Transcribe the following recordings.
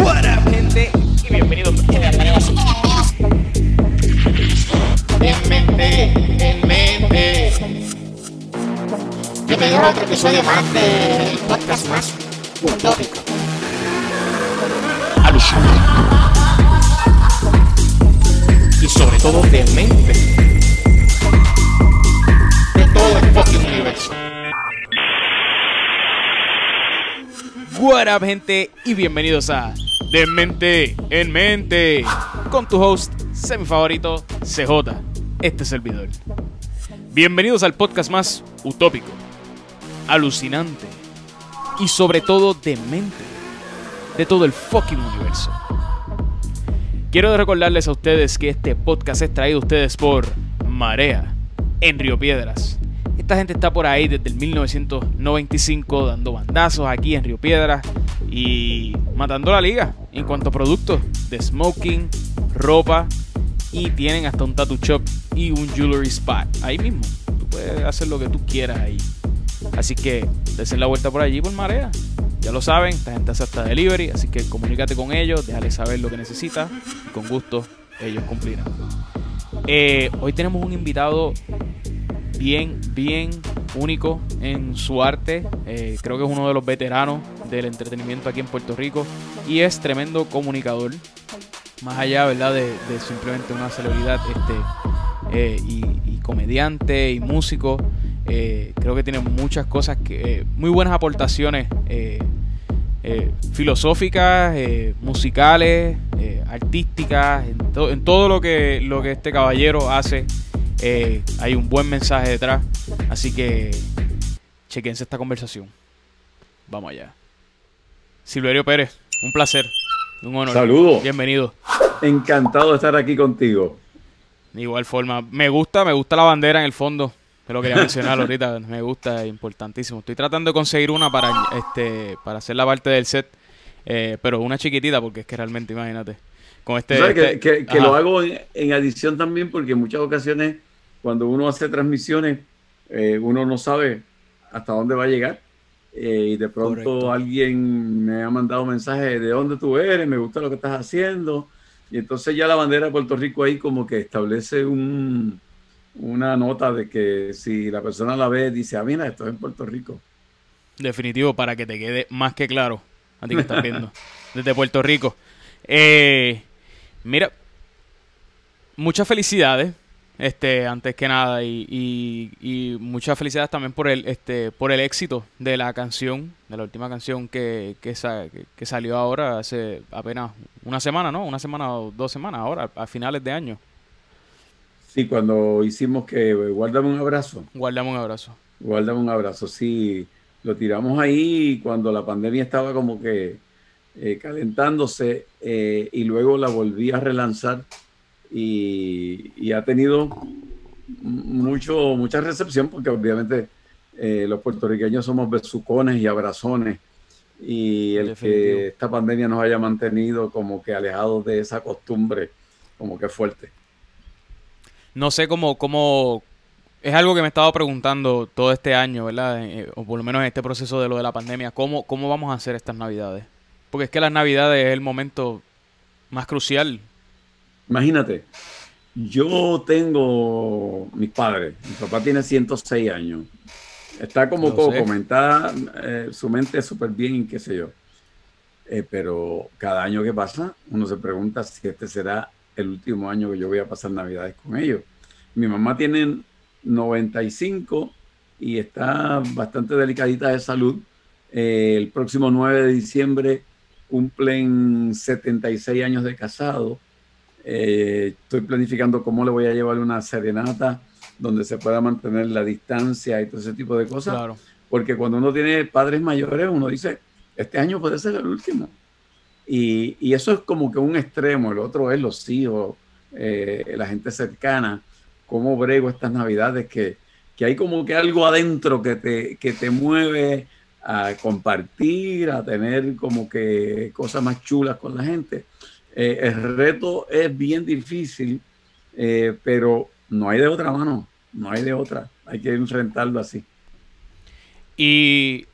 What up, gente? Y bienvenidos. En mente, en mente. Otro episodio más del podcast más utópico. Alucinante. Y sobre todo demente. What up, gente? Y bienvenidos a De Mente en Mente. Con tu host, semi favorito, CJ, este servidor. Bienvenidos al podcast más utópico, alucinante y sobre todo demente de todo el fucking universo. Quiero recordarles a ustedes que este podcast es traído a ustedes por Marea en Río Piedras. Esta gente está por ahí desde el 1995 dando bandazos aquí en Río Piedras y matando la liga en cuanto a productos de smoking, ropa y tienen hasta un tattoo shop y un jewelry spot ahí mismo. Tú puedes hacer lo que tú quieras ahí. Así que desen la vuelta por allí por Marea. Ya lo saben, esta gente hace hasta delivery, así que comunícate con ellos, déjales saber lo que necesitas y con gusto ellos cumplirán. Eh, hoy tenemos un invitado bien, bien único en su arte. Eh, creo que es uno de los veteranos del entretenimiento aquí en Puerto Rico y es tremendo comunicador. Más allá, ¿verdad? De, simplemente una celebridad este, eh, y, comediante y músico. Eh, creo que tiene muchas cosas, que, muy buenas aportaciones filosóficas, musicales, artísticas, en, en todo lo que, lo que este caballero hace. Eh, hay un buen mensaje detrás. Así que chequense esta conversación. Vamos allá. Silverio Pérez, un placer, un honor. Saludos. Bienvenido. Encantado de estar aquí contigo. De igual forma, me gusta, me gusta la bandera en el fondo. Te lo quería mencionar ahorita, me gusta, es importantísimo. Estoy tratando de conseguir una para este para hacer la parte del set, eh, pero una chiquitita porque es que realmente, imagínate, con este... Este- que, que- lo hago en, en adición también porque en muchas ocasiones cuando uno hace transmisiones eh, uno no sabe hasta dónde va a llegar eh, y de pronto Correcto. alguien me ha mandado mensajes de dónde tú eres, me gusta lo que estás haciendo y entonces ya la bandera de Puerto Rico ahí como que establece un, una nota de que si la persona la ve dice, ah, mira, esto es en Puerto Rico. Definitivo, para que te quede más que claro a ti que estás viendo desde Puerto Rico. Eh, mira, muchas felicidades, este, antes que nada, y, y- y muchas felicidades también por el, este, por el éxito de la canción, de la última canción que, que, sa- que- salió ahora hace apenas una semana, ¿no? Una semana o dos semanas ahora, a finales de año. Sí, cuando hicimos que guárdame un abrazo. Guardamos un abrazo. Guárdame un abrazo. Sí, lo tiramos ahí cuando la pandemia estaba como que eh, calentándose eh, y luego la volví a relanzar y, y ha tenido mucho, mucha recepción porque obviamente eh, los puertorriqueños somos besucones y abrazones y el Definitivo. que esta pandemia nos haya mantenido como que alejados de esa costumbre como que fuerte. No sé cómo, cómo, es algo que me he estado preguntando todo este año, ¿verdad? Eh, o por lo menos en este proceso de lo de la pandemia, ¿cómo, cómo vamos a hacer estas navidades? Porque es que las navidades es el momento más crucial. Imagínate, yo tengo mis padres, mi papá tiene 106 años, está como Coco, está, eh, su mente es súper bien, qué sé yo. Eh, pero cada año que pasa, uno se pregunta si este será el último año que yo voy a pasar navidades con ellos. Mi mamá tiene 95 y está bastante delicadita de salud. Eh, el próximo 9 de diciembre cumplen 76 años de casado. Eh, estoy planificando cómo le voy a llevar una serenata donde se pueda mantener la distancia y todo ese tipo de cosas. Claro. Porque cuando uno tiene padres mayores, uno dice, este año puede ser el último. Y, y eso es como que un extremo, el otro es los hijos, eh, la gente cercana, cómo brego estas navidades, que, que hay como que algo adentro que te, que te mueve a compartir, a tener como que cosas más chulas con la gente. Eh, el reto es bien difícil, eh, pero no hay de otra mano, no hay de otra, hay que enfrentarlo así. Y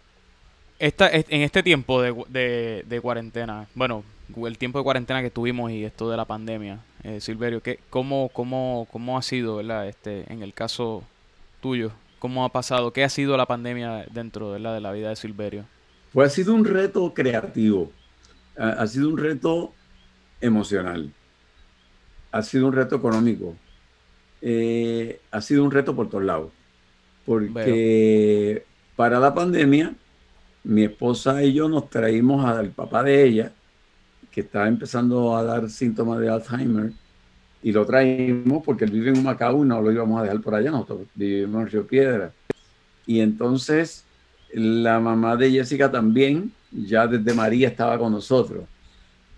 esta, en este tiempo de, de, cuarentena, bueno, el tiempo de cuarentena que tuvimos y esto de la pandemia, eh, Silverio, ¿qué, cómo, cómo, ¿cómo ha sido, verdad, este, en el caso tuyo? ¿Cómo ha pasado? ¿Qué ha sido la pandemia dentro de la vida de Silverio? Pues ha sido un reto creativo, ha, sido un reto emocional, ha sido un reto económico, eh, ha sido un reto por todos lados. Porque para la pandemia, mi esposa y yo nos traímos al papá de ella, que estaba empezando a dar síntomas de Alzheimer, y lo traímos porque él vive en Macao y no lo íbamos a dejar por allá, nosotros vivimos en Río Piedra. Y entonces la mamá de Jessica también, ya desde María estaba con nosotros.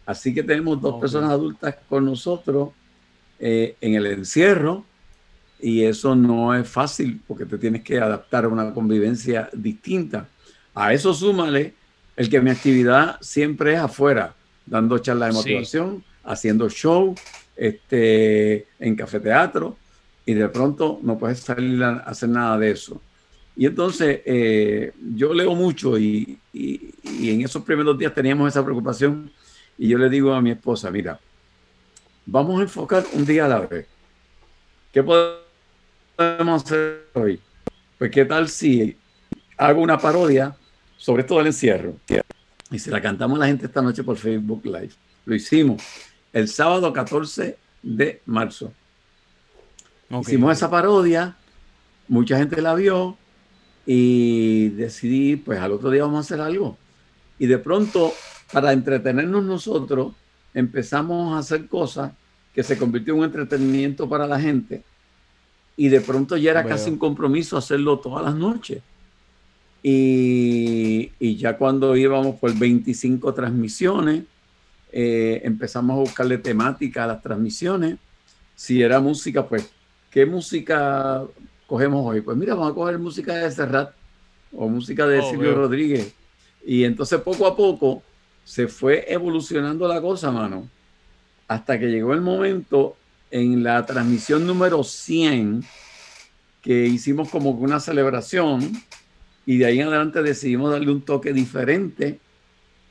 Así que tenemos dos personas adultas con nosotros eh, en el encierro y eso no es fácil porque te tienes que adaptar a una convivencia distinta. A eso súmale el que mi actividad siempre es afuera, dando charlas de motivación, haciendo show, este, en cafeteatro, y de pronto no puedes salir a hacer nada de eso. Y entonces eh, yo leo mucho y, y, y, en esos primeros días teníamos esa preocupación y yo le digo a mi esposa, mira, vamos a enfocar un día a la vez. ¿Qué podemos hacer hoy? Pues qué tal si hago una parodia sobre todo el encierro y se la cantamos a la gente esta noche por Facebook Live. Lo hicimos el sábado 14 de marzo. Hicimos esa parodia, mucha gente la vio y decidí, pues al otro día vamos a hacer algo. Y de pronto, para entretenernos nosotros, empezamos a hacer cosas que se convirtió en un entretenimiento para la gente y de pronto ya era casi un compromiso hacerlo todas las noches. Y, y ya cuando íbamos por 25 transmisiones, eh, empezamos a buscarle temática a las transmisiones. Si era música, pues, ¿qué música cogemos hoy? Pues mira, vamos a coger música de Serrat o música de oh, Silvio Rodríguez. Y entonces poco a poco se fue evolucionando la cosa, mano, hasta que llegó el momento en la transmisión número 100, que hicimos como una celebración, y de ahí en adelante decidimos darle un toque diferente.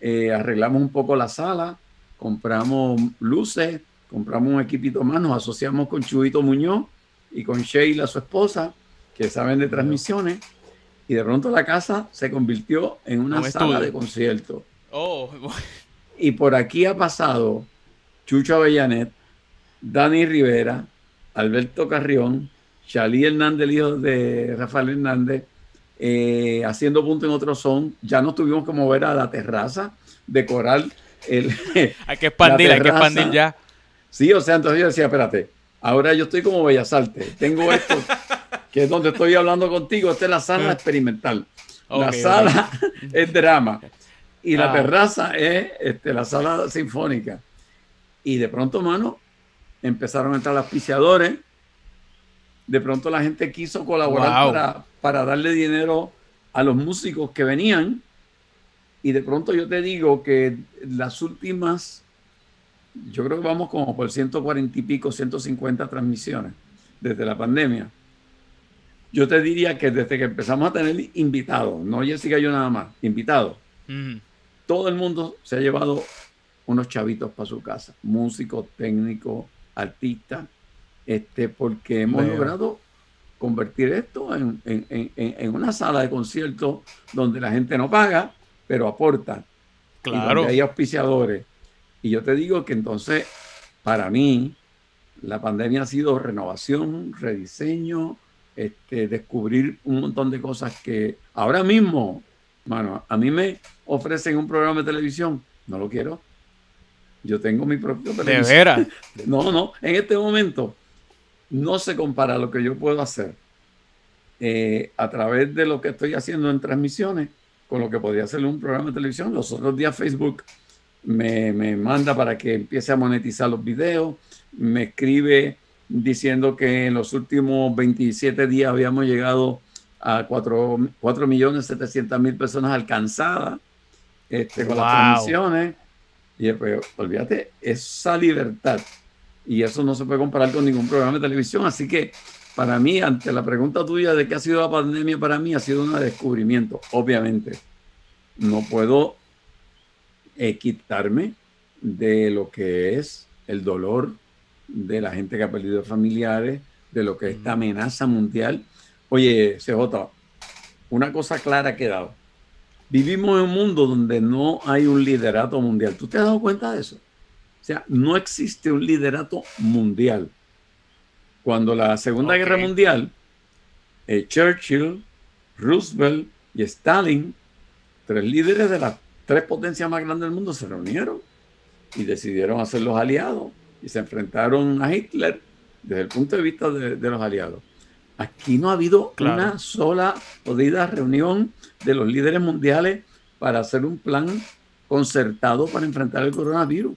Eh, arreglamos un poco la sala, compramos luces, compramos un equipito más, nos asociamos con Chubito Muñoz y con Sheila, su esposa, que saben de transmisiones, y de pronto la casa se convirtió en una sala de concierto. Oh. Y por aquí ha pasado Chucho Avellanet, Dani Rivera, Alberto Carrión, Chalí Hernández, el hijo de Rafael Hernández, eh, haciendo punto en otro son. Ya nos tuvimos que mover a la terraza, decorar el. hay que expandir, hay que expandir ya. Sí, o sea, entonces yo decía, espérate, ahora yo estoy como Bellas Artes. Tengo esto, que es donde estoy hablando contigo. Esta es la sala experimental. la sala es drama. Y la ah. terraza es este, la sala sinfónica. Y de pronto, mano, empezaron a entrar los auspiciadores. De pronto la gente quiso colaborar para, para darle dinero a los músicos que venían. Y de pronto yo te digo que las últimas, yo creo que vamos como por 140 y pico, 150 transmisiones desde la pandemia. Yo te diría que desde que empezamos a tener invitados, no Jessica yo nada más, invitados, todo el mundo se ha llevado unos chavitos para su casa, músicos, técnicos, artistas, este, porque hemos logrado convertir esto en, una sala de conciertos donde la gente no paga, pero aporta. Claro. Y donde hay auspiciadores. Y yo te digo que entonces, para mí, la pandemia ha sido renovación, rediseño, este, descubrir un montón de cosas que ahora mismo, mano, a mí me ofrecen un programa de televisión, no lo quiero. Yo tengo mi propio ¿De veras? No, no, en este momento no se compara lo que yo puedo hacer eh, a través de lo que estoy haciendo en transmisiones con lo que podría hacer un programa de televisión. Los otros días Facebook me, me manda para que empiece a monetizar los videos, me escribe diciendo que en los últimos 27 días habíamos llegado a 4.700.000 millones mil personas alcanzadas este, con las transmisiones. Y después, olvídate, esa libertad. Y eso no se puede comparar con ningún programa de televisión. Así que para mí, ante la pregunta tuya de qué ha sido la pandemia, para mí ha sido un descubrimiento, obviamente. no puedo eh, quitarme de lo que es el dolor de la gente que ha perdido familiares, de lo que es esta amenaza mundial. Oye, CJ, una cosa clara ha quedado. Vivimos en un mundo donde no hay un liderato mundial. ¿Tú te has dado cuenta de eso? O sea, no existe un liderato mundial. Cuando la Segunda Guerra Mundial, eh, Churchill, Roosevelt y Stalin, tres líderes de las tres potencias más grandes del mundo, se reunieron y decidieron hacer los aliados y se enfrentaron a Hitler desde el punto de vista de, los aliados. Aquí no ha habido una sola podida reunión de los líderes mundiales para hacer un plan concertado para enfrentar el coronavirus.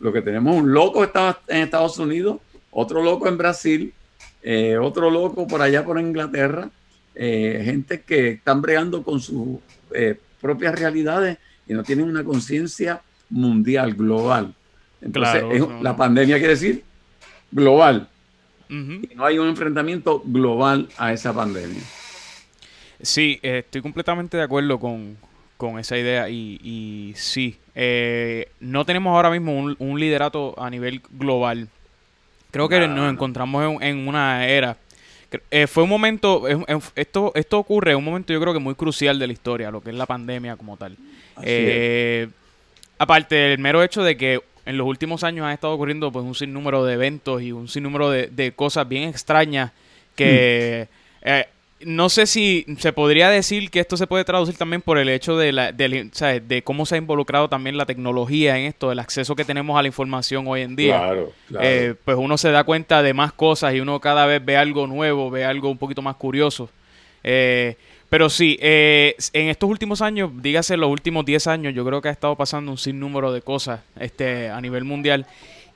Lo que tenemos un loco está en Estados Unidos, otro loco en Brasil, eh, otro loco por allá por Inglaterra, eh, gente que están bregando con sus eh, propias realidades y no tienen una conciencia mundial, global. Entonces, la pandemia quiere decir global. Y no hay un enfrentamiento global a esa pandemia. Sí, estoy completamente de acuerdo con, esa idea y, y sí, eh, no tenemos ahora mismo un, liderato a nivel global. Creo que nos encontramos en, una era. Eh, fue un momento, esto, esto ocurre en un momento yo creo que muy crucial de la historia, lo que es la pandemia como tal. Eh, aparte del mero hecho de que en los últimos años han estado ocurriendo pues un sinnúmero de eventos y un sinnúmero de, cosas bien extrañas que mm. eh, no sé si se podría decir que esto se puede traducir también por el hecho de, la, de, cómo se ha involucrado también la tecnología en esto, el acceso que tenemos a la información hoy en día. Claro, claro. Eh, pues uno se da cuenta de más cosas y uno cada vez ve algo nuevo, ve algo un poquito más curioso. Eh, pero sí, eh, en estos últimos años, dígase los últimos 10 años, yo creo que ha estado pasando un sinnúmero de cosas este, a nivel mundial.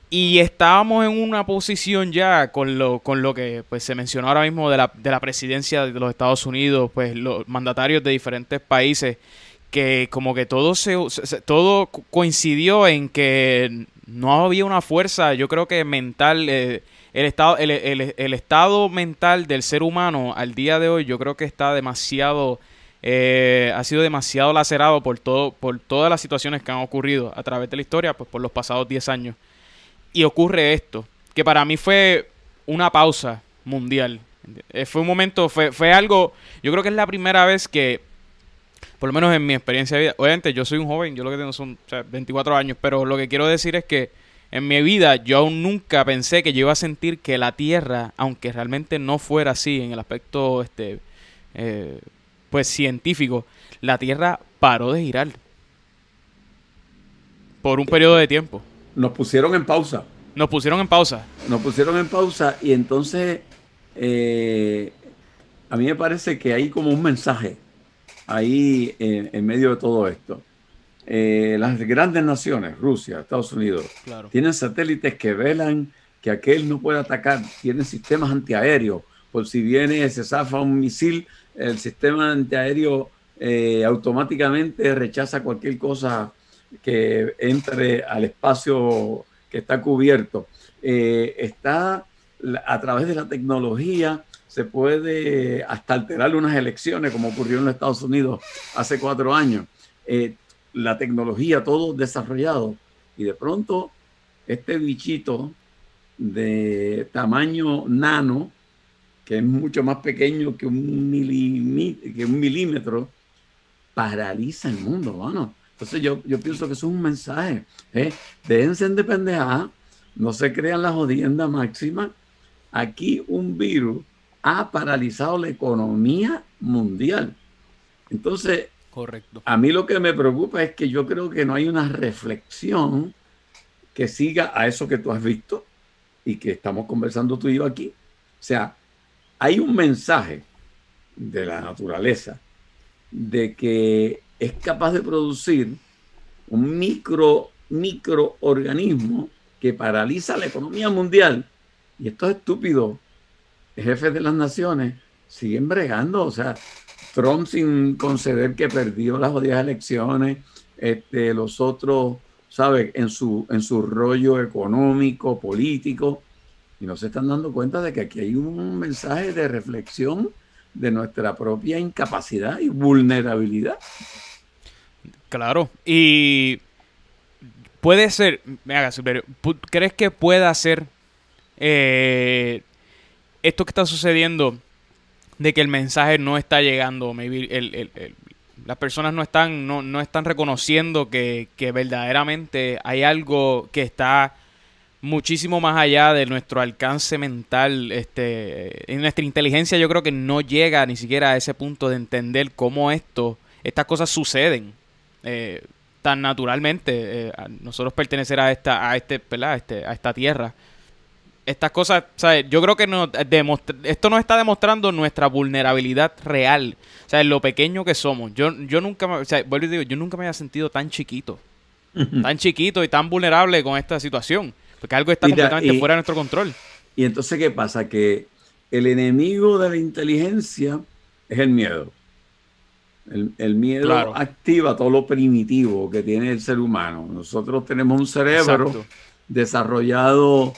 Y estábamos en una posición ya con lo, con lo que pues, se mencionó ahora mismo de la, de la presidencia de los Estados Unidos, pues los mandatarios de diferentes países, que como que todo, se, todo coincidió en que no había una fuerza, yo creo que mental. Eh, el estado, el, el, estado mental del ser humano al día de hoy yo creo que está demasiado, eh, ha sido demasiado lacerado por, todo, por todas las situaciones que han ocurrido a través de la historia, pues por los pasados 10 años. Y ocurre esto, que para mí fue una pausa mundial. Eh, fue un momento, fue, fue algo, yo creo que es la primera vez que, por lo menos en mi experiencia de vida, obviamente yo soy un joven, yo lo que tengo son 24 años, pero lo que quiero decir es que en mi vida yo aún nunca pensé que yo iba a sentir que la Tierra, aunque realmente no fuera así en el aspecto este eh, pues científico, la Tierra paró de girar por un periodo de tiempo. Nos pusieron en pausa. Nos pusieron en pausa. Nos pusieron en pausa y entonces eh, a mí me parece que hay como un mensaje ahí en medio de todo esto. Eh, las grandes naciones, Rusia, Estados Unidos, tienen satélites que velan que aquel no puede atacar, tienen sistemas antiaéreos, por si viene, se zafa un misil, el sistema antiaéreo eh, automáticamente rechaza cualquier cosa que entre al espacio que está cubierto. Eh, está a través de la tecnología, se puede hasta alterar unas elecciones, como ocurrió en los Estados Unidos hace cuatro años la tecnología, todo desarrollado. Y de pronto, este bichito de tamaño nano, que es mucho más pequeño que un, milímetro, paraliza el mundo, bueno. Entonces yo, yo pienso que eso es un mensaje. ¿eh? Déjense de pendejadas, no se crean la jodienda máxima. Aquí un virus ha paralizado la economía mundial. Entonces, Correcto. A mí lo que me preocupa es que yo creo que no hay una reflexión que siga a eso que tú has visto y que estamos conversando tú y yo aquí. O sea, hay un mensaje de la naturaleza de que es capaz de producir un micro microorganismo que paraliza la economía mundial. Y estos estúpidos jefes de las naciones siguen bregando. O sea, Trump sin conceder que perdió las jodidas elecciones, este, los otros, ¿sabes? En su, en su rollo económico, político, y no se están dando cuenta de que aquí hay un mensaje de reflexión de nuestra propia incapacidad y vulnerabilidad. Claro. Y puede ser, me haga super, ¿crees que pueda ser eh, esto que está sucediendo de que el mensaje no está llegando? Las personas no están, no, no están reconociendo que, que verdaderamente hay algo que está muchísimo más allá de nuestro alcance mental, este, en nuestra inteligencia yo creo que no llega ni siquiera a ese punto de entender cómo esto, estas cosas suceden eh, tan naturalmente. Eh, a nosotros pertenecer a esta, a este, ¿verdad? este, a esta tierra. Estas cosas, ¿sabes? yo creo que no, esto nos está demostrando nuestra vulnerabilidad real, o sea, lo pequeño que somos. Yo, yo nunca, o sea, vuelvo y digo, yo nunca me había sentido tan chiquito, tan chiquito y tan vulnerable con esta situación. Porque algo está completamente fuera de nuestro control. Y entonces, ¿qué pasa? Que el enemigo de la inteligencia es el miedo. El, miedo activa todo lo primitivo que tiene el ser humano. Nosotros tenemos un cerebro desarrollado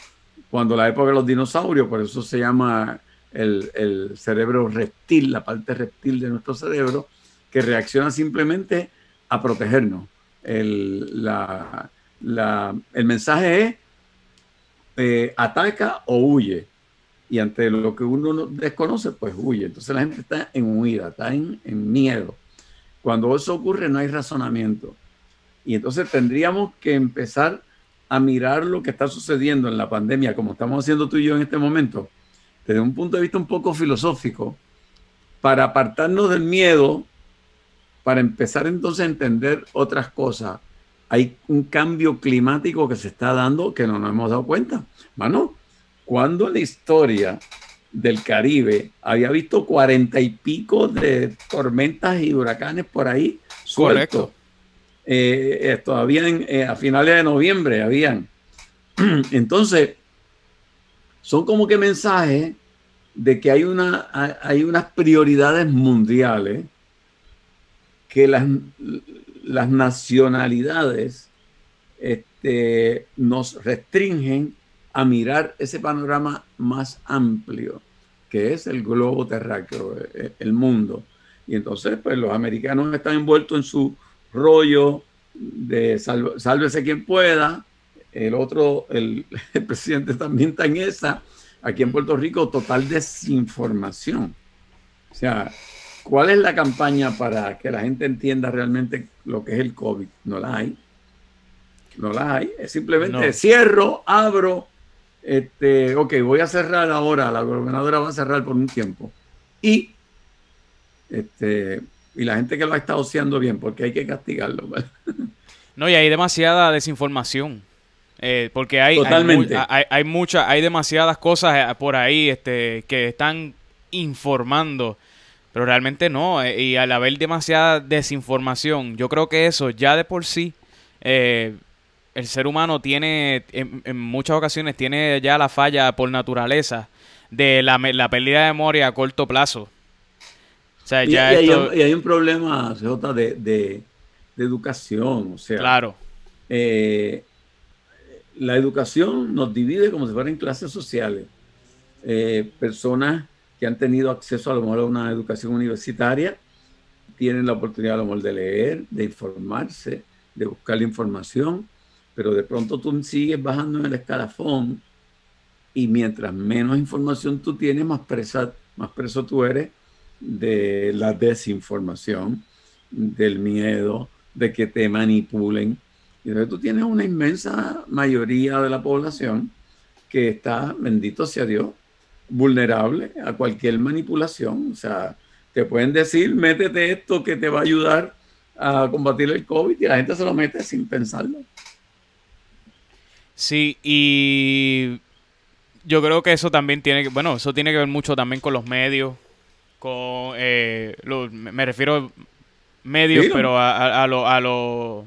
cuando la época de los dinosaurios, por eso se llama el, el, cerebro reptil, la parte reptil de nuestro cerebro, que reacciona simplemente a protegernos. El, la, la, el mensaje es eh, ataca o huye. Y ante lo que uno no desconoce, pues huye. Entonces la gente está en huida, está en, en miedo. Cuando eso ocurre no hay razonamiento. Y entonces tendríamos que empezar a mirar lo que está sucediendo en la pandemia, como estamos haciendo tú y yo en este momento, desde un punto de vista un poco filosófico, para apartarnos del miedo, para empezar entonces a entender otras cosas hay un cambio climático que se está dando que no nos hemos dado cuenta. Mano, cuando la historia del Caribe había visto cuarenta y pico de tormentas y huracanes por ahí Correcto. Eh, eh, todavía eh, a finales de noviembre habían. Entonces, son como que mensajes de que hay, una, hay unas prioridades mundiales que las, las nacionalidades este, nos restringen a mirar ese panorama más amplio, que es el globo terráqueo, el mundo. Y entonces, pues los americanos están envueltos en su rollo de sálvese quien pueda. El otro, el, el, presidente también está en esa. Aquí en Puerto Rico, total desinformación. O sea, ¿Cuál es la campaña para que la gente entienda realmente lo que es el COVID? No la hay. No la hay. Es simplemente cierro, abro. Este, ok, voy a cerrar ahora. La gobernadora va a cerrar por un tiempo. Y, este, y la gente que lo ha estado haciendo bien, porque hay que castigarlo. No, y hay demasiada desinformación. Eh, porque hay, Totalmente. hay, hay, mucha, hay demasiadas cosas eh, por ahí este, que están informando pero realmente no, eh, y al haber demasiada desinformación, yo creo que eso ya de por sí, eh, el ser humano tiene, en, muchas ocasiones, tiene ya la falla por naturaleza de la, la pérdida de memoria a corto plazo. O sea, ya y, hay, un problema, CJ, de, de, educación, o sea. Claro. Eh, la educación nos divide como si fueran clases sociales. personas que han tenido acceso a lo mejor a una educación universitaria, tienen la oportunidad a lo mejor de leer, de informarse, de buscar la información, pero de pronto tú sigues bajando en el escalafón y mientras menos información tú tienes, más, presa, más preso tú eres de la desinformación, del miedo, de que te manipulen. Y entonces tú tienes una inmensa mayoría de la población que está, bendito sea Dios, vulnerable a cualquier manipulación. O sea, te pueden decir, métete esto que te va a ayudar a combatir el COVID y la gente se lo mete sin pensarlo. Sí, y yo creo que eso también tiene que, bueno, eso tiene que ver mucho también con los medios, con, eh, me refiero medios, pero a, a, lo, a lo,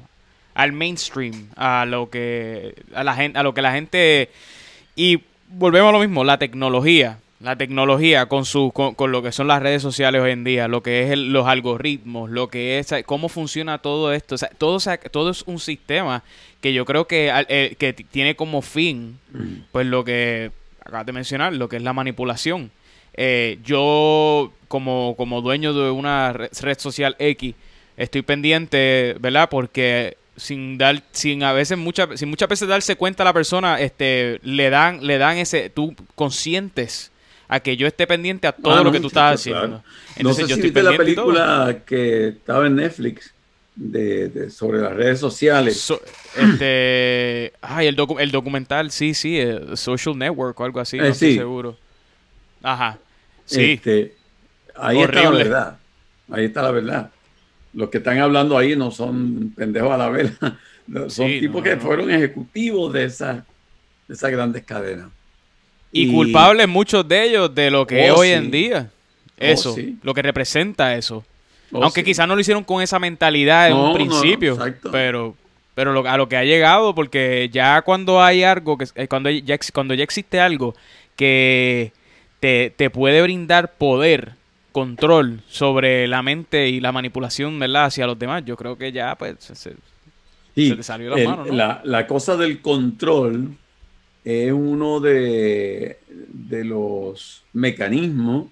al mainstream, a lo que, a la gente, a lo que la gente, y volvemos a lo mismo, la tecnología. La tecnología con, su, con, lo que son las redes sociales hoy en día, lo que es los algoritmos, lo que es cómo funciona todo esto. O sea, todo, todo es un sistema que yo creo que, eh, que tiene como fin, pues lo que acabas de mencionar, lo que es la manipulación. Eh, yo, como, como dueño de una red social X, estoy pendiente, ¿verdad? Porque sin dar, sin a veces muchas, sin muchas veces darse cuenta a la persona, este, le dan, le dan ese, tú conscientes a que yo esté pendiente a todo Ah, lo no, que tú estás claro. haciendo. no Entonces sé yo si estoy viste la película que estaba en Netflix de, de- sobre las redes sociales. So- este, ay, el, docu- el documental, sí, sí, eh, Social Network o algo así, no Eh, estoy sí. seguro. Ajá. Sí, Este, ahí está la verdad. Ahí está la verdad. Los que están hablando ahí no son pendejos a la vela. Son Sí, tipos no, que fueron ejecutivos de esas de esas grandes cadenas. y, culpables muchos de ellos de lo que es Oh, hoy sí. en día. Eso, sí. lo que representa eso. Oh, Aunque quizás no lo hicieron con esa mentalidad en No, un principio, pero pero lo- a lo que ha llegado, porque ya cuando hay algo, que eh, cuando ya, cuando ya existe algo que te, te puede brindar poder, control sobre la mente y la manipulación, ¿verdad? Hacia los demás, yo creo que ya, pues, se- Y se te salió la el- mano, ¿no? la, la cosa del control es uno de, de los mecanismos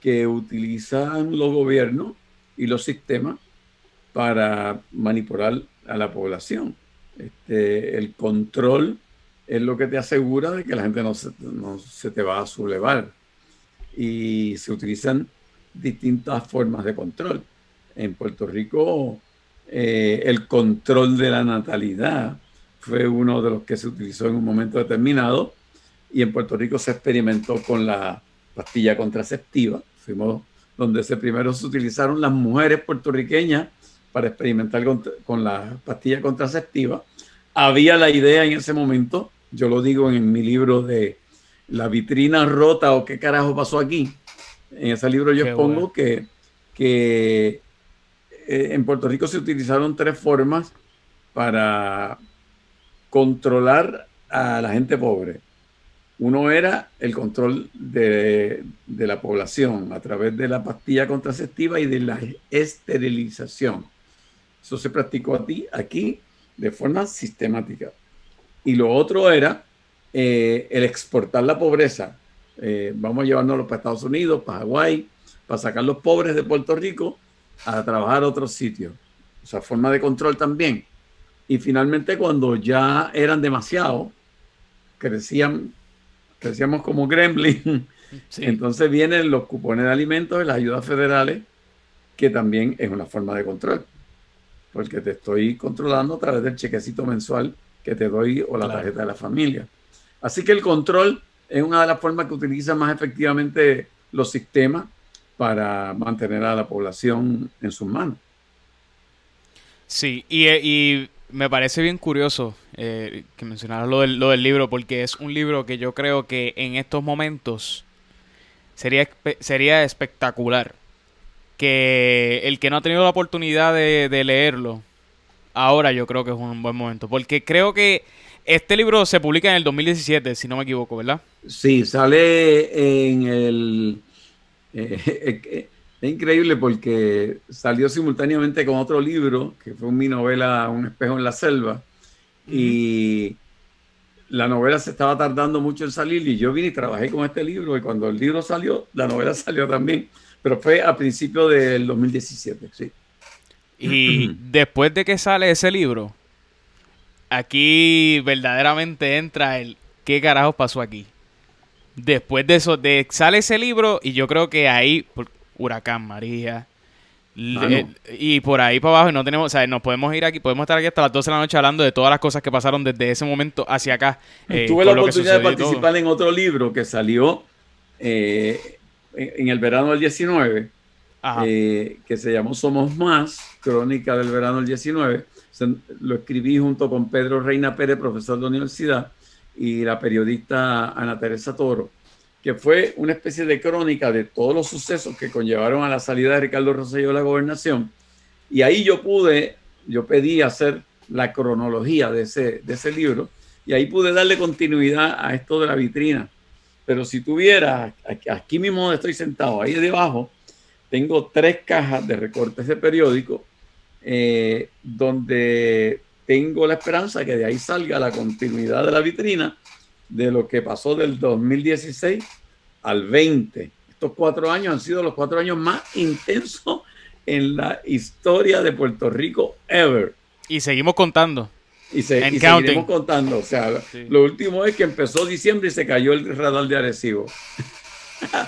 que utilizan los gobiernos y los sistemas para manipular a la población. Este, el control es lo que te asegura de que la gente no se, no se te va a sublevar. Y se utilizan distintas formas de control. En Puerto Rico, eh, el control de la natalidad fue uno de los que se utilizó en un momento determinado. Y en Puerto Rico se experimentó con la pastilla contraceptiva. Fuimos donde se primero se utilizaron las mujeres puertorriqueñas para experimentar con, con la pastilla contraceptiva. Había la idea en ese momento, yo lo digo en mi libro de La vitrina rota o qué carajo pasó aquí. En ese libro yo Qué expongo bueno. que, que eh, en Puerto Rico se utilizaron tres formas para controlar a la gente pobre. Uno era el control de, de la población a través de la pastilla contraceptiva y de la esterilización. Eso se practicó aquí de forma sistemática. Y lo otro era eh, el exportar la pobreza. Eh, vamos a llevárnoslo para Estados Unidos, para Hawái, para sacar los pobres de Puerto Rico a trabajar a otros sitios. O sea, forma de control también. Y finalmente cuando ya eran demasiado, crecían, crecíamos como gremlin, sí. entonces vienen los cupones de alimentos y las ayudas federales, que también es una forma de control, porque te estoy controlando a través del chequecito mensual que te doy o la Claro. tarjeta de la familia. Así que el control es una de las formas que utilizan más efectivamente los sistemas para mantener a la población en sus manos. Sí, y, y me parece bien curioso eh, que mencionaras lo del, lo del libro, porque es un libro que yo creo que en estos momentos sería, sería espectacular. Que el que no ha tenido la oportunidad de, de leerlo, ahora yo creo que es un buen momento. Porque creo que este libro se publica en el 2017, si no me equivoco, ¿verdad? Sí, sale en el... eh, es increíble porque salió simultáneamente con otro libro, que fue mi novela Un espejo en la selva, y la novela se estaba tardando mucho en salir y yo vine y trabajé con este libro y cuando el libro salió, la novela salió también, pero fue a principios del 2017, sí. Y después de que sale ese libro, aquí verdaderamente entra el ¿qué carajos pasó aquí? Después de eso, de, sale ese libro y yo creo que ahí, por- Huracán María, le- y por ahí para abajo, y no tenemos, o sea, nos podemos ir aquí, podemos estar aquí hasta las 12 de la noche hablando de todas las cosas que pasaron desde ese momento hacia acá. eh, Tuve la oportunidad de todo. participar en otro libro que salió eh, en el verano del 19, Ajá. eh, que se llamó Somos Más, Crónica del Verano del 19. Se- lo escribí junto con Pedro Reina Pérez, profesor de la universidad, y la periodista Ana Teresa Toro, que fue una especie de crónica de todos los sucesos que conllevaron a la salida de Ricardo Rosselló de la gobernación. Y ahí yo pude, yo pedí hacer la cronología de ese, de ese libro, y ahí pude darle continuidad a esto de la vitrina. Pero si tuviera, aquí- mismo estoy sentado, ahí debajo, tengo tres cajas de recortes de periódico eh, donde tengo la esperanza que de ahí salga la continuidad de la vitrina de lo que pasó del 2016 al 20. Estos cuatro años han sido los cuatro años más intensos en la historia de Puerto Rico ever. Y seguimos contando. Y, se, y seguiremos contando. O sea, Sí. lo último es que empezó diciembre y se cayó el radar de Arecibo.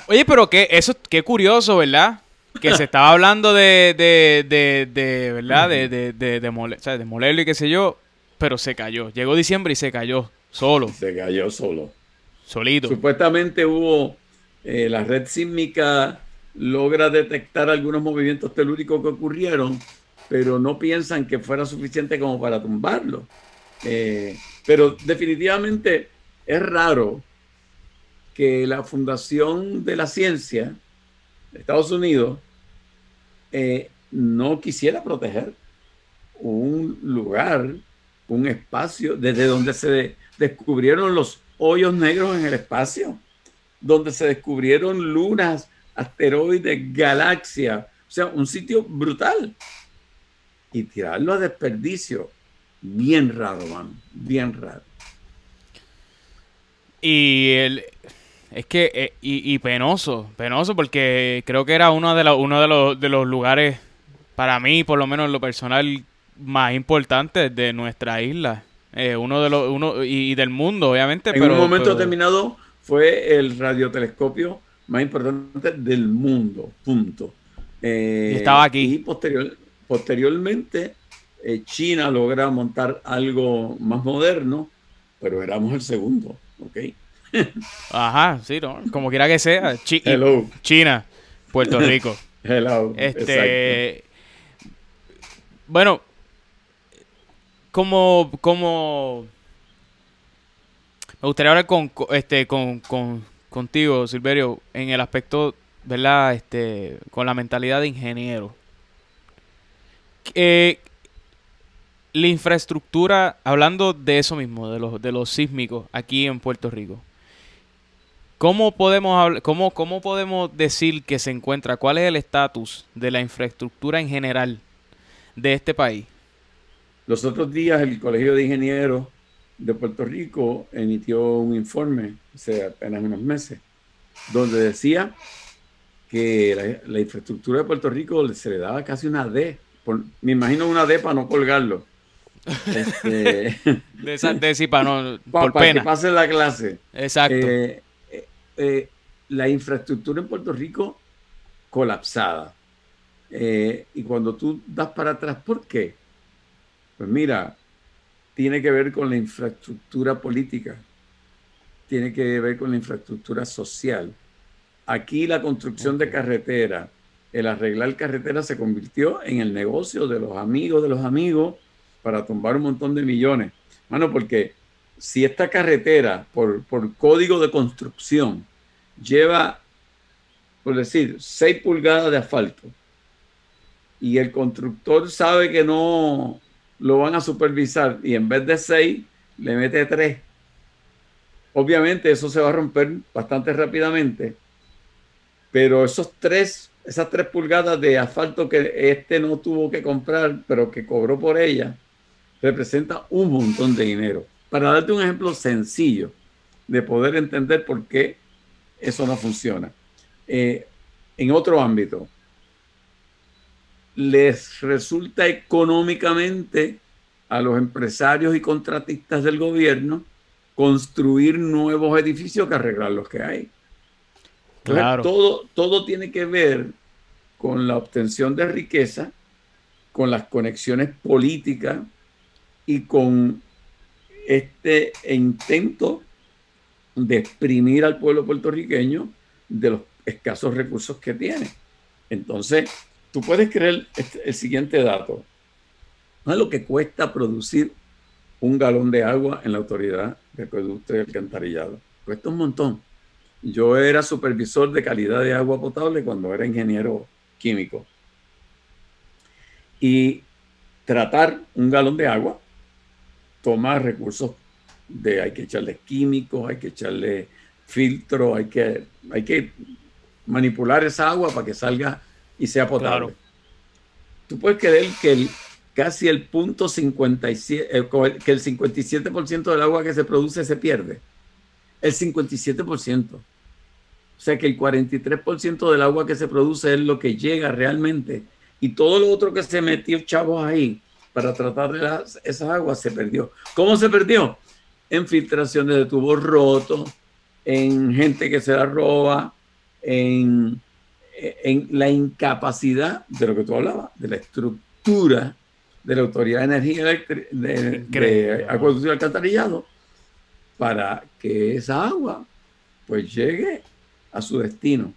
Oye, pero qué, eso, qué curioso, ¿verdad? Que se estaba hablando de, de, de, de ¿verdad? De, de, de, de, mole- o sea, de molerlo y qué sé yo, pero se cayó. Llegó diciembre y se cayó, solo, Se cayó solo. solito. Supuestamente hubo, eh, la red sísmica logra detectar algunos movimientos telúricos que ocurrieron, pero no piensan que fuera suficiente como para tumbarlo. Eh, pero definitivamente es raro que la Fundación de la Ciencia de Estados Unidos eh, no quisiera proteger un lugar, un espacio desde donde se de- descubrieron los hoyos negros en el espacio, donde se descubrieron lunas, asteroides, galaxias, o sea, un sitio brutal. Y tirarlo a desperdicio, bien raro, mano, bien raro. Y el, es que, eh, y, y penoso, penoso, porque creo que era uno de, los uno de, los, de los lugares, para mí, por lo menos en lo personal, más importantes de nuestra isla. Eh, uno de los, uno, y, y del mundo, obviamente. En pero, un momento pero- determinado fue el radiotelescopio más importante del mundo, punto. Eh, Y estaba aquí. Y posterior- posteriormente, China logra montar algo más moderno, pero éramos el segundo, ¿ok? Ajá, sí, ¿no? Como quiera que sea. Chi- Hello, China, Puerto Rico. hello. exacto. Este. Bueno, como, como. Me gustaría hablar con, co- este, con, con- contigo, Silverio, en el aspecto, ¿verdad? Este, con la mentalidad de ingeniero. Eh, la infraestructura, hablando de eso mismo, de los, de los sísmicos aquí en Puerto Rico. ¿Cómo podemos, cómo, ¿Cómo podemos decir que se encuentra? ¿Cuál es el estatus de la infraestructura en general de este país? Los otros días el Colegio de Ingenieros de Puerto Rico emitió un informe, hace apenas unos meses, donde decía que la, la infraestructura de Puerto Rico se le daba casi una D. por- me imagino una D para no colgarlo. Este, De esa de sí, para no, pa- por para que pena. pase la clase. Exacto. Eh, eh, la infraestructura en Puerto Rico colapsada. Eh, y cuando tú das para atrás, ¿por qué? Pues mira, tiene que ver con la infraestructura política, tiene que ver con la infraestructura social. Aquí la construcción de carretera, el arreglar carreteras se convirtió en el negocio de los amigos de los amigos para tumbar un montón de millones. Mano, porque si esta carretera, por, por código de construcción, lleva, por decir, 6 pulgadas de asfalto, y el constructor sabe que no lo van a supervisar, y en vez de 6, le mete 3, obviamente eso se va a romper bastante rápidamente, pero esos tres, esas 3 pulgadas de asfalto que este no tuvo que comprar, pero que cobró por ella, representa un montón de dinero. Para darte un ejemplo sencillo de poder entender por qué eso no funciona. Eh, en otro ámbito, les resulta económicamente a los empresarios y contratistas del gobierno construir nuevos edificios que arreglar los que hay. Entonces, Claro. todo, todo tiene que ver con la obtención de riqueza, con las conexiones políticas y con este intento de exprimir al pueblo puertorriqueño de los escasos recursos que tiene. Entonces, tú puedes creer este- el siguiente dato. No es lo que cuesta producir un galón de agua en la autoridad de acueducto y alcantarillado. Cuesta un montón. Yo era supervisor de calidad de agua potable cuando era ingeniero químico. Y tratar un galón de agua toma recursos de hay que echarle químicos, hay que echarle filtro, hay que, hay que manipular esa agua para que salga y sea potable. Claro. Tú puedes creer que el, casi el punto 57, eh, que el 57% del agua que se produce se pierde. El 57%. O sea que el 43% del agua que se produce es lo que llega realmente Y todo lo otro que se metió chavos ahí para tratar de las, esas aguas se perdió. ¿Cómo se perdió? En filtraciones de tubos rotos, en gente que se la roba, en, en la incapacidad de lo que tú hablabas, de la estructura de la Autoridad de Energía Eléctrica, de, de y Alcantarillado, para que esa agua pues llegue a su destino.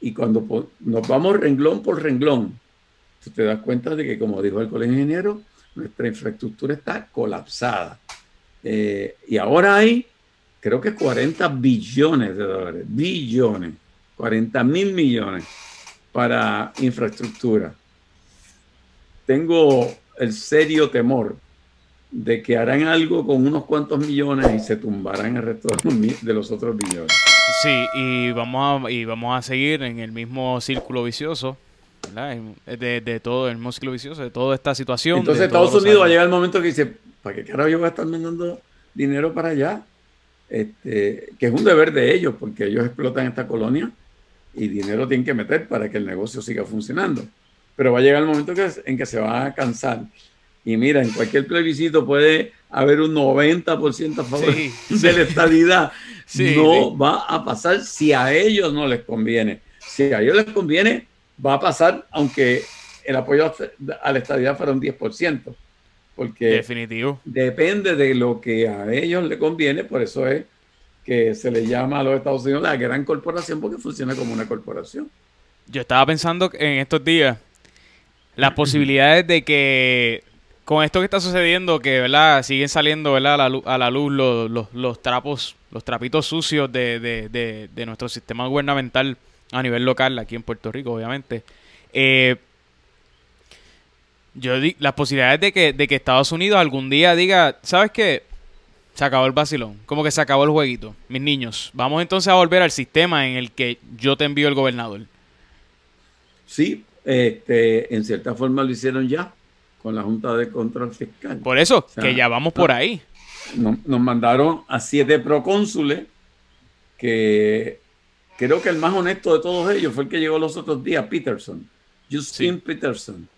Y cuando nos vamos renglón por renglón, tú te das cuenta de que, como dijo el colegio ingeniero, nuestra infraestructura está colapsada. Eh, y ahora hay, creo que 40 billones de dólares, billones, 40 mil millones para infraestructura. Tengo el serio temor de que harán algo con unos cuantos millones y se tumbarán el resto de los otros billones. Sí, y vamos a, y vamos a seguir en el mismo círculo vicioso, De, de, todo el mismo círculo vicioso, de toda esta situación. Entonces Estados Unidos va a llegar el momento que dice, ¿para qué carajo yo voy a estar mandando dinero para allá? Este, que es un deber de ellos, porque ellos explotan esta colonia y dinero tienen que meter para que el negocio siga funcionando. Pero va a llegar el momento que, en que se va a cansar y mira, en cualquier plebiscito puede haber un 90% a favor de la estabilidad. no va a pasar si a ellos no les conviene. Si a ellos les conviene, va a pasar aunque el apoyo a la estabilidad fuera un 10%. Porque Definitivo. depende de lo que a ellos les conviene, por eso es que se le llama a los Estados Unidos la gran corporación porque funciona como una corporación. Yo estaba pensando en estos días las posibilidades de que con esto que está sucediendo, que verdad siguen saliendo ¿verdad? A, la luz, a la luz los, los, trapos, los trapitos sucios de, de, de, nuestro sistema gubernamental a nivel local, aquí en Puerto Rico, obviamente. Eh, yo di, las posibilidades de que, de que Estados Unidos algún día diga, ¿sabes qué? Se acabó el vacilón, como que se acabó el jueguito. Mis niños, vamos entonces a volver al sistema en el que yo te envío el gobernador. Sí, este, en cierta forma lo hicieron ya con la Junta de Control Fiscal. Por eso, que ya vamos por ahí. Nos, mandaron a siete procónsules, que creo que el más honesto de todos ellos fue el que llegó los otros días, Peterson, Justin Peterson.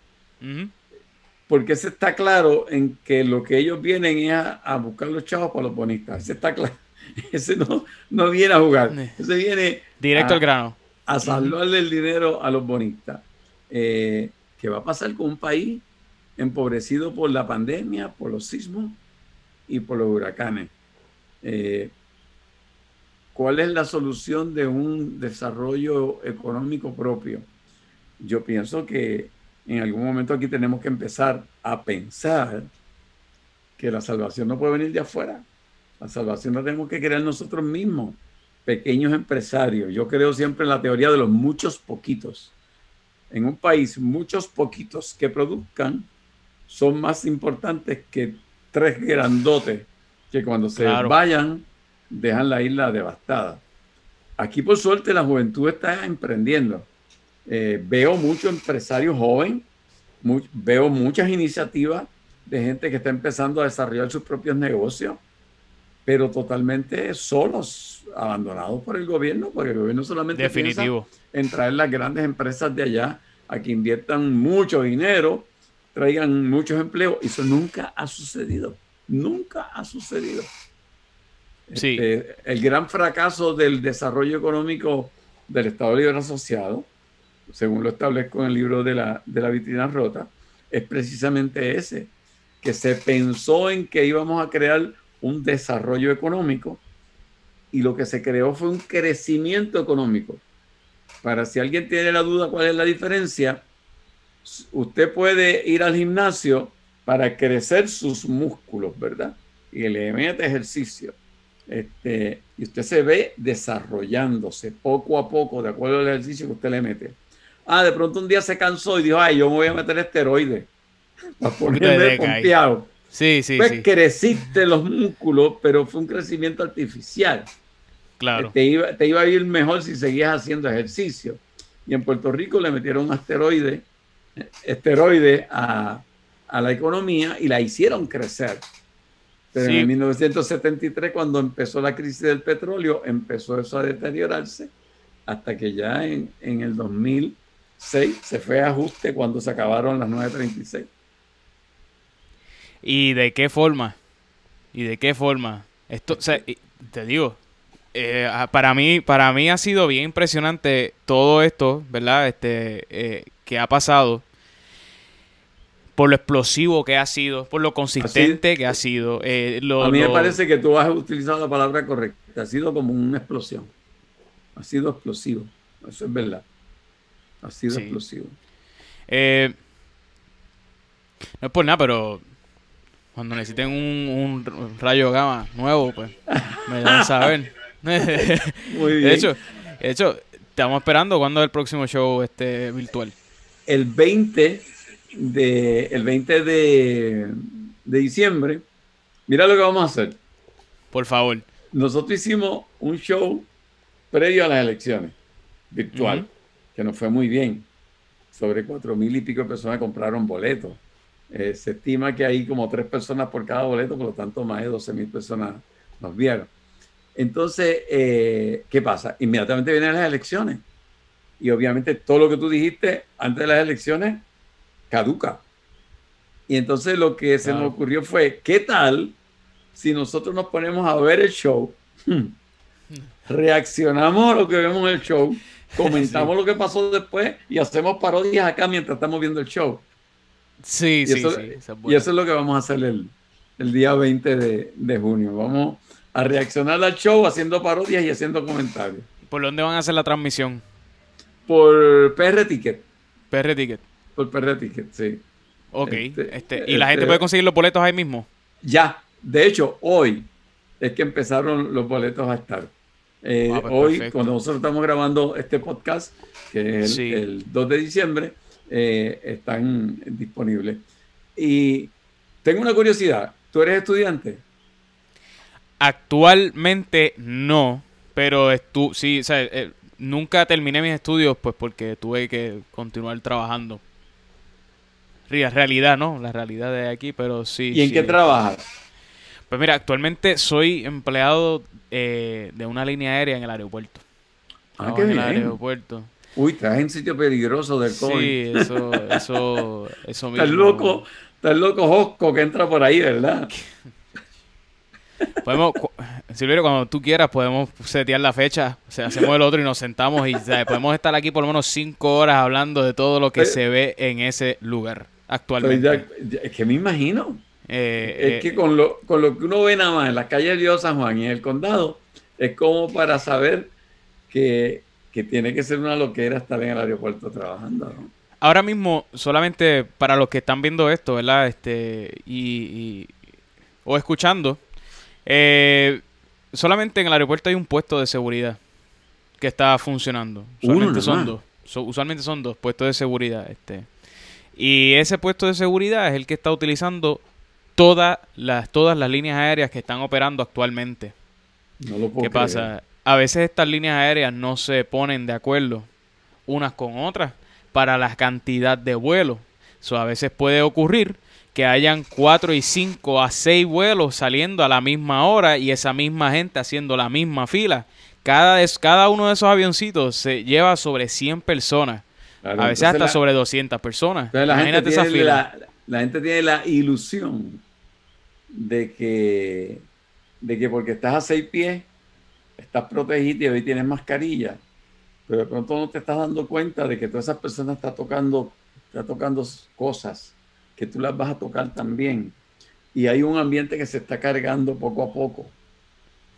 Porque ese está claro en que lo que ellos vienen es a, buscar los chavos para los bonistas. Ese está claro. Ese no, no viene a jugar. Ese viene directo al grano. A salvarle el dinero a los bonistas. Eh, ¿Qué va a pasar con un país empobrecido por la pandemia, por los sismos y por los huracanes. Eh, ¿Cuál es la solución de un desarrollo económico propio? Yo pienso que en algún momento aquí tenemos que empezar a pensar que la salvación no puede venir de afuera. La salvación la tenemos que crear nosotros mismos, pequeños empresarios. Yo creo siempre en la teoría de los muchos poquitos. En un país, muchos poquitos que produzcan son más importantes que tres grandotes que cuando se vayan dejan la isla devastada. Aquí por suerte la juventud está emprendiendo. Eh, veo muchos empresarios jóvenes, veo muchas iniciativas de gente que está empezando a desarrollar sus propios negocios, pero totalmente solos, abandonados por el gobierno, porque el gobierno solamente Definitivo. en traer las grandes empresas de allá a que inviertan mucho dinero traigan muchos empleos. Eso nunca ha sucedido. Nunca ha sucedido. Sí. Este, el gran fracaso del desarrollo económico del Estado Libre Asociado, según lo establezco en el libro de la, de la vitrina rota, es precisamente ese, que se pensó en que íbamos a crear un desarrollo económico y lo que se creó fue un crecimiento económico. Para si alguien tiene la duda cuál es la diferencia, usted puede ir al gimnasio para crecer sus músculos, ¿verdad? Y le mete ejercicio. Este, y usted se ve desarrollándose poco a poco de acuerdo al ejercicio que usted le mete. Ah, de pronto un día se cansó y dijo, ay, yo me voy a meter esteroides para ponerme pompeado. Sí, sí, pues creciste los músculos, pero fue un crecimiento artificial. Claro. Te iba, te iba a ir mejor si seguías haciendo ejercicio. Y en Puerto Rico le metieron un asteroide esteroide a, la economía y la hicieron crecer. Pero en 1973, cuando empezó la crisis del petróleo, empezó eso a deteriorarse hasta que ya en, en el 2000 6 se fue a ajuste cuando se acabaron las 9.36. ¿Y de qué forma? ¿Y de qué forma? Esto, o sea, te digo, eh, para mí, para mí ha sido bien impresionante todo esto, ¿verdad? Este, eh, que ha pasado. Por lo explosivo que ha sido, por lo consistente que ha sido. eh, lo- A mí me lo- parece que tú has utilizado la palabra correcta. Ha sido como una explosión. Ha sido explosivo. Eso es verdad. Ha sido Sí. explosivo. Eh, no es por nada, pero cuando necesiten un, un rayo gamma nuevo, pues me dan saber. Muy bien. de hecho, de hecho, estamos esperando cuándo es el próximo show este virtual. el 20 de, el 20 de, de diciembre, mira lo que vamos a hacer. Por favor. Nosotros hicimos un show previo a las elecciones, virtual, que nos fue muy bien. Sobre cuatro mil y pico de personas compraron boletos. Eh, se estima que hay como tres personas por cada boleto, por lo tanto más de 12 mil personas nos vieron. Entonces, eh, ¿qué pasa? Inmediatamente vienen las elecciones. Y obviamente todo lo que tú dijiste antes de las elecciones caduca. Y entonces lo que se Claro. nos ocurrió fue, ¿qué tal si nosotros nos ponemos a ver el show? Reaccionamos a lo que vemos en el show, comentamos lo que pasó después y hacemos parodias acá mientras estamos viendo el show. Sí, Y sí, eso- sí. esa es Y eso es lo que vamos a hacer el, el día 20 de, de junio. Vamos a reaccionar al show haciendo parodias y haciendo comentarios. ¿Por dónde van a hacer la transmisión? Por PR Ticket. PR Ticket. Por PR Ticket, sí. Ok. Este, Este, ¿Y la este- gente puede conseguir los boletos ahí mismo? Ya, de hecho, hoy es que empezaron los boletos a estar. Eh, Ah, pues hoy, perfecto. cuando nosotros estamos grabando este podcast, que es el, Sí. el 2 de diciembre, eh, están disponibles. Y tengo una curiosidad. ¿Tú eres estudiante? Actualmente no, pero estu sí, o sea, eh, nunca terminé mis estudios pues porque tuve que continuar trabajando. Realidad, ¿no? La realidad de aquí, pero sí. ¿Y en sí. qué trabajas? Pues mira, actualmente soy empleado eh, de una línea aérea en el aeropuerto. Ah, qué en el bien. aeropuerto. Uy, estás en sitio peligroso del COVID. Sí, eso, eso, eso mismo. Estás loco, estás loco Josco que entra por ahí, ¿verdad? Podemos, Silverio, cuando tú quieras, podemos setear la fecha. O sea, hacemos el otro y nos sentamos y ¿sabes? podemos estar aquí por lo menos cinco horas hablando de todo lo que Eh, se ve en ese lugar Actualmente. ya- ya- es que me imagino. Eh, Es que eh, con lo, con lo que uno ve nada más en las calles del Río San Juan y en el condado, es como para saber que, que tiene que ser una loquera estar en el aeropuerto trabajando. ¿no? ahora mismo, solamente para los que están viendo esto, ¿verdad? Este, y, y- o escuchando, eh, solamente en el aeropuerto hay un puesto de seguridad que está funcionando. Usualmente son dos. So- usualmente son dos puestos de seguridad. Este. Y ese puesto de seguridad es el que está utilizando todas las, todas las líneas aéreas que están operando actualmente. No lo puedo ¿Qué creer. pasa? A veces estas líneas aéreas no se ponen de acuerdo unas con otras para la cantidad de vuelos. So, a veces puede ocurrir que hayan cuatro y cinco a seis vuelos saliendo a la misma hora y esa misma gente haciendo la misma fila. Cada, cada uno de esos avioncitos se lleva sobre 100 personas. Claro, a veces hasta la- sobre 200 personas. la gente, Imagínate esa fila. la, la gente tiene la ilusión de que, de que porque estás a seis pies, estás protegido y hoy tienes mascarilla, pero de pronto no te estás dando cuenta de que todas esas personas están tocando, está tocando cosas que tú las vas a tocar también. Y hay un ambiente que se está cargando poco a poco.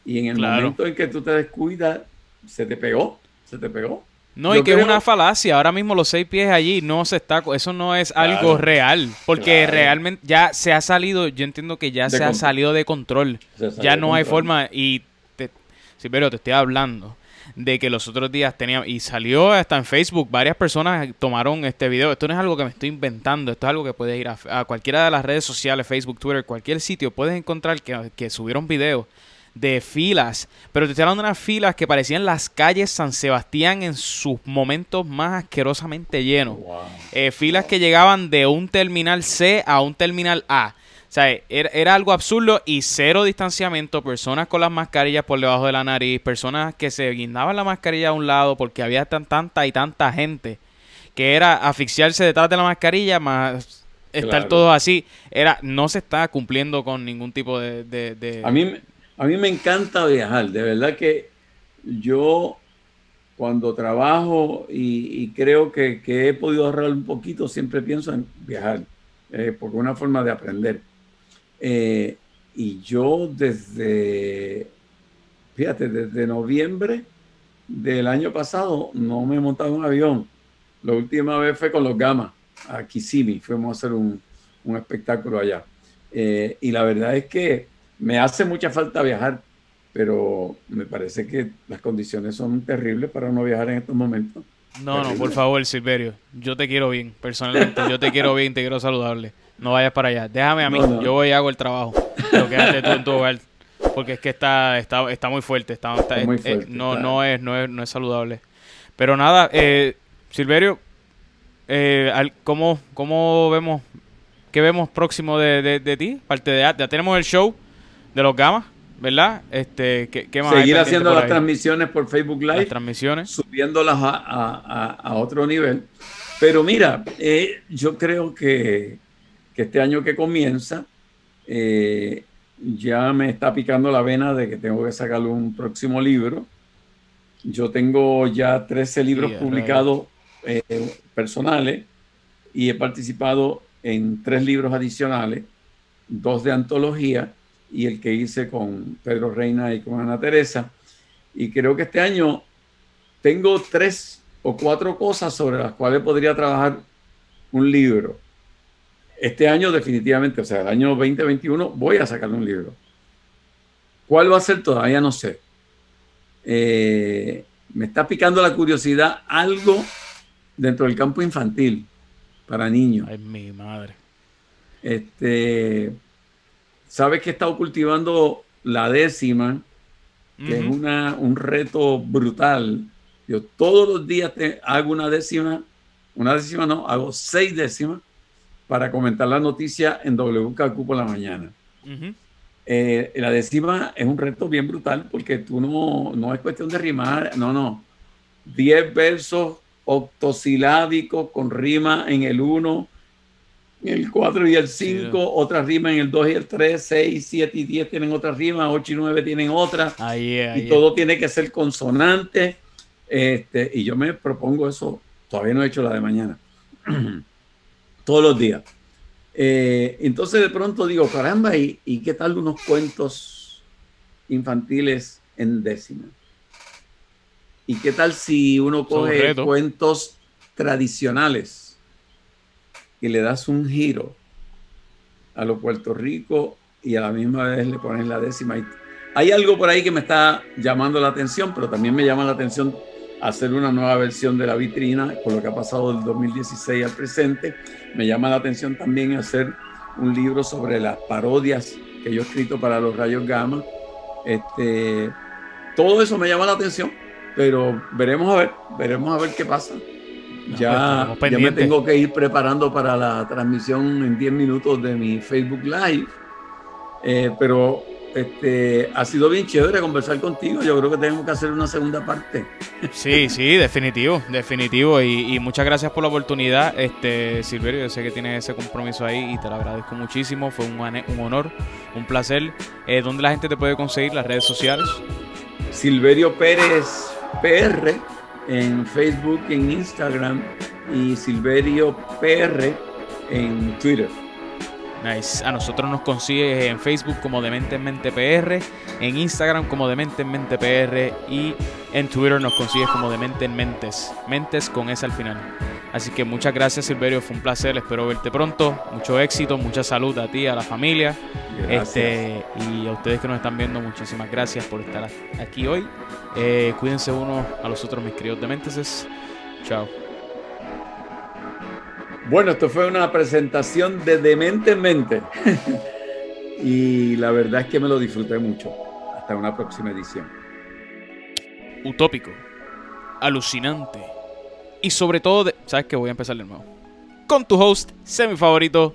Y en el Claro. momento en que tú te descuidas, se te pegó, se te pegó. No, Yo y que es una falacia. Ahora mismo los seis pies allí no se está. Eso no es algo Claro. real. Porque Claro. realmente ya se ha salido. Yo entiendo que ya De se ha salido de control. Ya no hay control. forma. Y. Te, sí, pero te estoy hablando de que los otros días tenía. Y salió hasta en Facebook. Varias personas tomaron este video. Esto no es algo que me estoy inventando. Esto es algo que puedes ir a, a cualquiera de las redes sociales, Facebook, Twitter, cualquier sitio. Puedes encontrar que, que subieron videos de filas, pero te estoy hablando de unas filas que parecían las calles San Sebastián en sus momentos más asquerosamente llenos. Wow. Eh, filas que llegaban de un terminal C a un terminal A. O sea, era, era algo absurdo y cero distanciamiento, personas con las mascarillas por debajo de la nariz, personas que se guindaban la mascarilla a un lado porque había tan, tanta y tanta gente que era asfixiarse detrás de la mascarilla más estar Claro. todos así. Era, no se está cumpliendo con ningún tipo de... de- de- A mí, a mí me encanta viajar, de verdad que yo cuando trabajo y, creo que, he podido ahorrar un poquito, siempre pienso en viajar, eh, porque es una forma de aprender. Eh, y yo desde, fíjate, desde noviembre del año pasado no me he montado un avión. La última vez fue con los Gamas, a Kissimmee, fuimos a hacer un, un espectáculo allá. Eh, y la verdad es que me hace mucha falta viajar, pero me parece que las condiciones son terribles para no viajar en estos momentos. No, no, por favor, Silverio. Yo te quiero bien, personalmente. Yo te quiero bien, te quiero saludable. No vayas para allá. Déjame a mí. No, no. Yo voy y hago el trabajo. Pero quédate tú en tu hogar. Porque es que está, está, está muy fuerte. Está, está- Está muy eh, fuerte, no, no, es, no, es, no es saludable. Pero nada, eh, Silverio, eh, al- ¿cómo, ¿cómo vemos? ¿Qué vemos próximo de, de, de ti? Parte de ya tenemos el show de los gamas, ¿verdad? Este, ¿qué, qué más hay Seguir haciendo por las ahí? transmisiones por Facebook Live. Las transmisiones. subiéndolas a, a- a- otro nivel. Pero mira, eh, yo creo que, que este año que comienza eh, ya me está picando la vena de que tengo que sacar un próximo libro. Yo tengo ya 13 libros publicados eh, personales y he participado en tres libros adicionales, dos de antología y el que hice con Pedro Reina y con Ana Teresa. Y creo que este año tengo tres o cuatro cosas sobre las cuales podría trabajar un libro. Este año definitivamente, o sea, el año 2021 voy a sacar un libro. ¿Cuál va a ser? Todavía no sé. Eh, me está picando la curiosidad algo dentro del campo infantil para niños. Ay, mi madre. Este, sabes que he estado cultivando la décima, que es una, un reto brutal. Yo todos los días te hago una décima, una décima no, hago seis décimas para comentar la noticia en WKQ por la mañana. Ujú. Eh, la décima es un reto bien brutal porque tú no, no es cuestión de rimar, no, no. Diez versos octosilábicos con rima en el 1, en el 4 y el 5, Sí. otra rima en el 2 y el 3, 6, 7 y 10 tienen otra rima, 8 y 9 tienen otra Ahí es, ahí y es. todo tiene que ser consonante. Este, y yo me propongo eso, todavía no he hecho la de mañana, todos los días. Eh, entonces de pronto digo, caramba, ¿y, y qué tal unos cuentos infantiles en décima? ¿Y qué tal si uno un coge cuentos tradicionales y le das un giro a lo Puerto Rico y a la misma vez le pones la décima? Hay algo por ahí que me está llamando la atención, pero también me llama la atención hacer una nueva versión de la vitrina, con lo que ha pasado del 2016 al presente. Me llama la atención también hacer un libro sobre las parodias que yo he escrito para los rayos gamma. Este, todo eso me llama la atención, pero veremos a ver, veremos a ver qué pasa. Pues, Ya, estamos ya me tengo que ir preparando para la transmisión en 10 minutos de mi Facebook Live. Eh, pero este, ha sido bien chévere conversar contigo. Yo creo que tenemos que hacer una segunda parte. Sí, sí, definitivo, definitivo. Y, y muchas gracias por la oportunidad, este Silverio. Yo sé que tienes ese compromiso ahí y te lo agradezco muchísimo. Fue un honor, un placer. Eh, ¿Dónde la gente te puede conseguir? Las redes sociales. Silverio Pérez PR en Facebook, en Instagram y Silverio PR en Twitter. Nice. A nosotros nos consigues en Facebook como Demente en Mente PR, en Instagram como Demente en Mente PR y en Twitter nos consigues como Demente en Mentes. Mentes con S al final. Así que muchas gracias Silverio, fue un placer, espero verte pronto. Mucho éxito, mucha salud a ti, a la familia. Gracias. Este, y a ustedes que nos están viendo, muchísimas gracias por estar aquí hoy. Eh, cuídense unos a los otros, mis queridos Dementes. Chao. Bueno, esto fue una presentación de Demente en Mente. y la verdad es que me lo disfruté mucho. Hasta una próxima edición. Utópico, alucinante y sobre todo, de- ¿sabes qué? Voy a empezar de nuevo. Con tu host, semi favorito,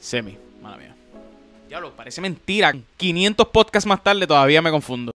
Semi. Mala mía. Diablo, parece mentira. 500 podcasts más tarde todavía me confundo.